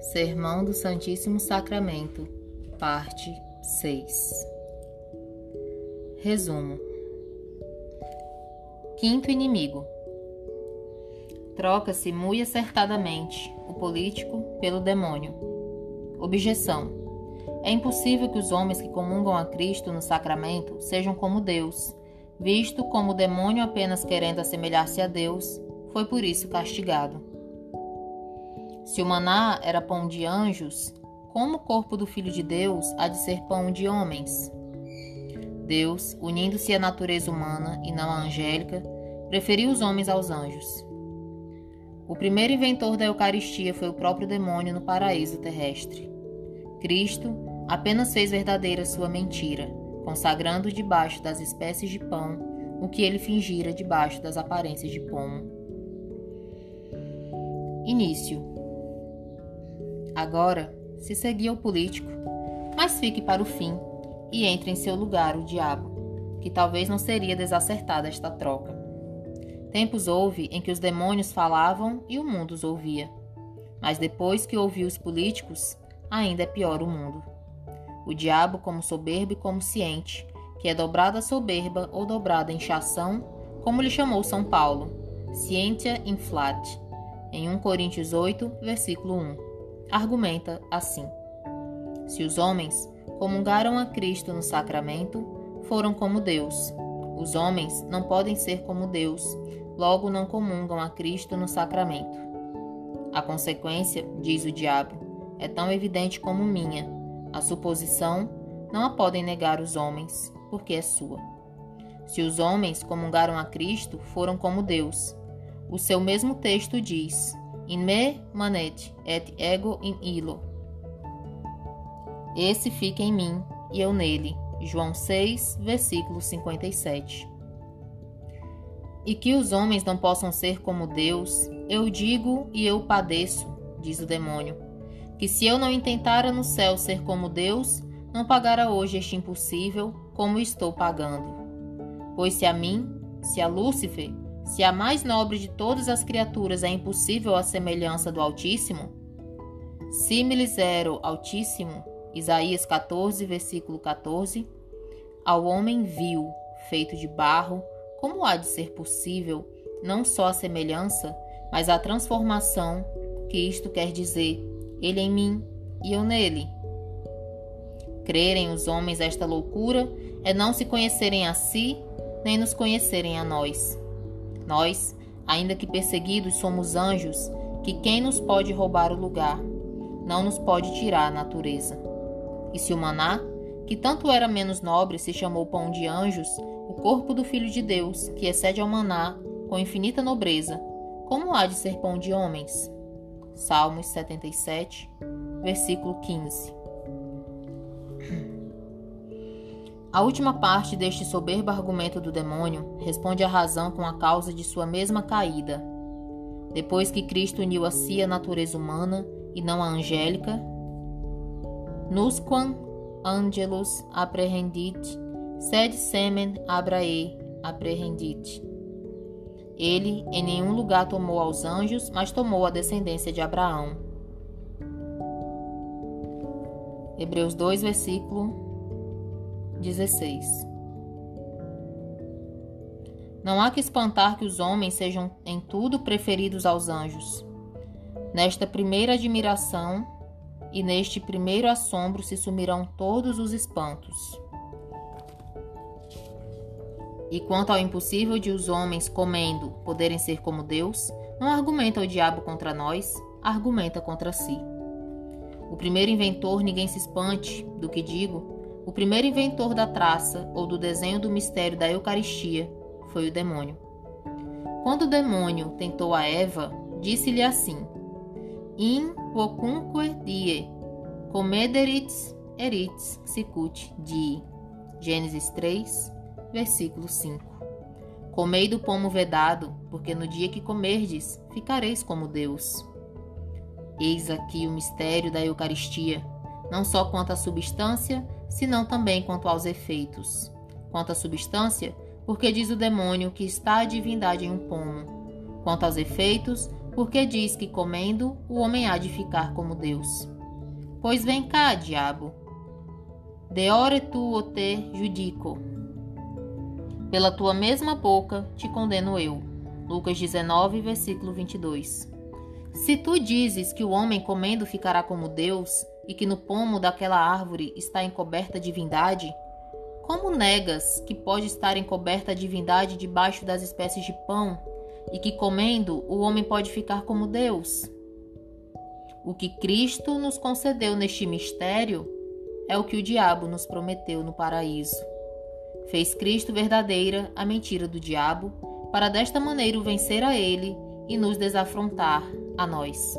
Sermão do Santíssimo Sacramento, parte 6. Resumo: Quinto inimigo. Troca-se muito acertadamente o político pelo demônio. Objeção: É impossível que os homens que comungam a Cristo no sacramento sejam como Deus, visto como o demônio, apenas querendo assemelhar-se a Deus, foi por isso castigado. Se o maná era pão de anjos, como o corpo do Filho de Deus há de ser pão de homens? Deus, unindo-se à natureza humana e não à angélica, preferiu os homens aos anjos. O primeiro inventor da Eucaristia foi o próprio demônio no paraíso terrestre. Cristo apenas fez verdadeira sua mentira, consagrando debaixo das espécies de pão o que ele fingira debaixo das aparências de pomo. Início Agora se seguia o político, mas fique para o fim e entre em seu lugar o diabo, que talvez não seria desacertada esta troca. Tempos houve em que os demônios falavam e o mundo os ouvia. Mas depois que ouviu os políticos, ainda é pior o mundo. O diabo, como soberbo e como ciente, que é dobrada soberba ou dobrada inchação, como lhe chamou São Paulo, cientia inflat, em 1 Coríntios 8, versículo 1 argumenta assim: Se os homens comungaram a Cristo no sacramento, foram como Deus. Os homens não podem ser como Deus, logo não comungam a Cristo no sacramento. A consequência, diz o diabo, é tão evidente como minha. A suposição não a podem negar os homens, porque é sua. Se os homens comungaram a Cristo, foram como Deus. O seu mesmo texto diz: in me manet et ego in illo. Esse fica em mim e eu nele. João 6, versículo 57. E que os homens não possam ser como Deus, eu digo e eu padeço, diz o demônio. Que se eu não intentara no céu ser como Deus, não pagara hoje este impossível como estou pagando. Pois se a mim, se a Lúcifer, se a mais nobre de todas as criaturas é impossível a semelhança do Altíssimo, similis ero Altíssimo, Isaías 14, versículo 14, ao homem vil, feito de barro, como há de ser possível não só a semelhança, mas a transformação, que isto quer dizer, ele em mim e eu nele? Crerem os homens esta loucura é não se conhecerem a si, nem nos conhecerem a nós. Nós, ainda que perseguidos, somos anjos, que quem nos pode roubar o lugar? Não nos pode tirar a natureza. E se o maná, que tanto era menos nobre, se chamou pão de anjos, o corpo do Filho de Deus, que excede ao maná, com infinita nobreza, como há de ser pão de homens? Salmos 77, versículo 15. A última parte deste soberbo argumento do demônio responde à razão com a causa de sua mesma caída. Depois que Cristo uniu a si a natureza humana e não a angélica, nusquam angelus apprehendit, sed semen Abrae apprehendit. Ele em nenhum lugar tomou aos anjos, mas tomou a descendência de Abraão. Hebreus 2, versículo 16. Não há que espantar que os homens sejam em tudo preferidos aos anjos. Nesta primeira admiração e neste primeiro assombro se sumirão todos os espantos. E quanto ao impossível de os homens comendo poderem ser como Deus, não argumenta o diabo contra nós, argumenta contra si. O primeiro inventor, ninguém se espante do que digo, o primeiro inventor da traça ou do desenho do mistério da Eucaristia foi o demônio. Quando o demônio tentou a Eva, disse-lhe assim: In vocunque die comederits erits sicut di. Gênesis 3, versículo 5. Comei do pomo vedado, porque no dia que comerdes, ficareis como Deus. Eis aqui o mistério da Eucaristia, não só quanto à substância, senão também quanto aos efeitos. Quanto à substância, porque diz o demônio que está a divindade em um pomo. Quanto aos efeitos, porque diz que comendo o homem há de ficar como Deus. Pois vem cá, diabo. Deore tu o te judico. Pela tua mesma boca te condeno eu. Lucas 19, versículo 22. Se tu dizes que o homem comendo ficará como Deus, e que no pomo daquela árvore está encoberta a divindade, como negas que pode estar encoberta a divindade debaixo das espécies de pão, e que comendo o homem pode ficar como Deus? O que Cristo nos concedeu neste mistério é o que o diabo nos prometeu no paraíso. Fez Cristo verdadeira a mentira do diabo, para desta maneira vencer a ele e nos desafrontar a nós.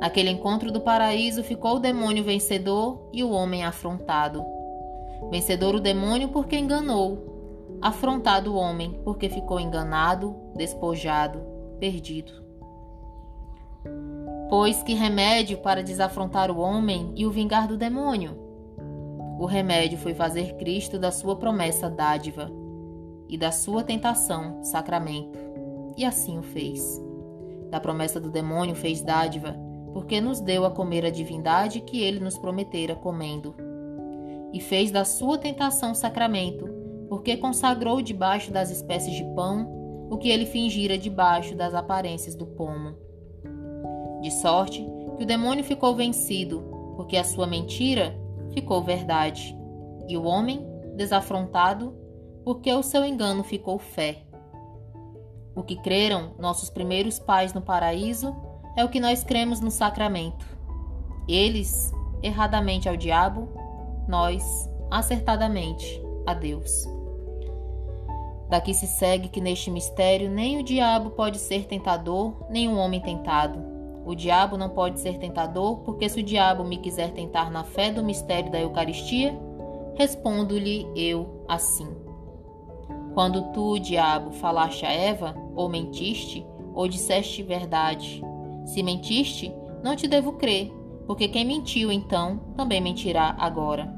Naquele encontro do paraíso ficou o demônio vencedor e o homem afrontado. Vencedor o demônio porque enganou, afrontado o homem porque ficou enganado, despojado, perdido. Pois que remédio para desafrontar o homem e o vingar do demônio? O remédio foi fazer Cristo da sua promessa dádiva e da sua tentação sacramento, e assim o fez. Da promessa do demônio fez dádiva, porque nos deu a comer a divindade que ele nos prometera comendo. E fez da sua tentação sacramento, porque consagrou debaixo das espécies de pão o que ele fingira debaixo das aparências do pomo. De sorte que o demônio ficou vencido, porque a sua mentira ficou verdade, e o homem desafrontado, porque o seu engano ficou fé. O que creram nossos primeiros pais no paraíso é o que nós cremos no sacramento. Eles, erradamente ao diabo, nós, acertadamente, a Deus. Daqui se segue que neste mistério nem o diabo pode ser tentador, nem o homem tentado. O diabo não pode ser tentador, porque se o diabo me quiser tentar na fé do mistério da Eucaristia, respondo-lhe eu assim. Quando tu, diabo, falaste a Eva, ou mentiste, ou disseste verdade, se mentiste, não te devo crer, porque quem mentiu então também mentirá agora.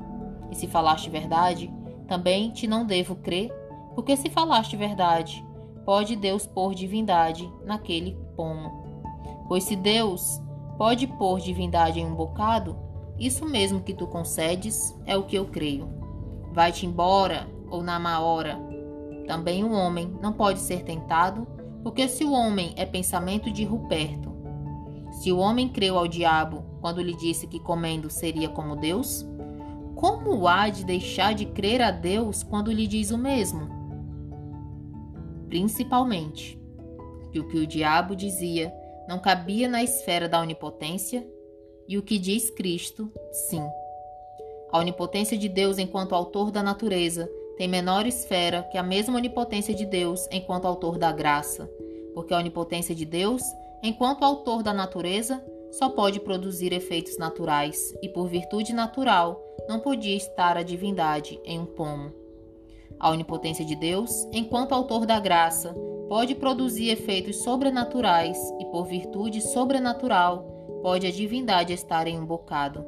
E se falaste verdade, também te não devo crer, porque se falaste verdade, pode Deus pôr divindade naquele pomo. Pois se Deus pode pôr divindade em um bocado, isso mesmo que tu concedes é o que eu creio. Vai-te embora, ou na má hora. Também o homem não pode ser tentado, porque se o homem é pensamento de Ruperto, se o homem creu ao diabo quando lhe disse que comendo seria como Deus, como há de deixar de crer a Deus quando lhe diz o mesmo? Principalmente, que o que o diabo dizia não cabia na esfera da onipotência e o que diz Cristo, sim. A onipotência de Deus enquanto autor da natureza tem menor esfera que a mesma onipotência de Deus enquanto autor da graça, porque a onipotência de Deus enquanto autor da natureza, só pode produzir efeitos naturais, e por virtude natural não podia estar a divindade em um pomo. A onipotência de Deus, enquanto autor da graça, pode produzir efeitos sobrenaturais, e por virtude sobrenatural pode a divindade estar em um bocado.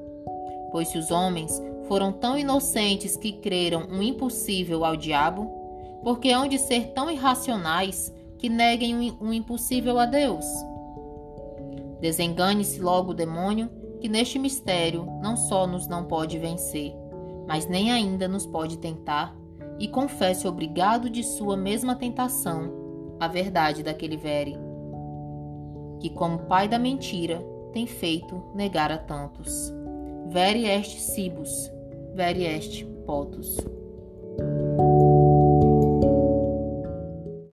Pois se os homens foram tão inocentes que creram um impossível ao diabo, porque hão de ser tão irracionais que neguem um impossível a Deus? Desengane-se logo o demônio, que neste mistério não só nos não pode vencer, mas nem ainda nos pode tentar, e confesse obrigado de sua mesma tentação a verdade daquele vere, que como pai da mentira tem feito negar a tantos. Vere est cibus, vere est potus.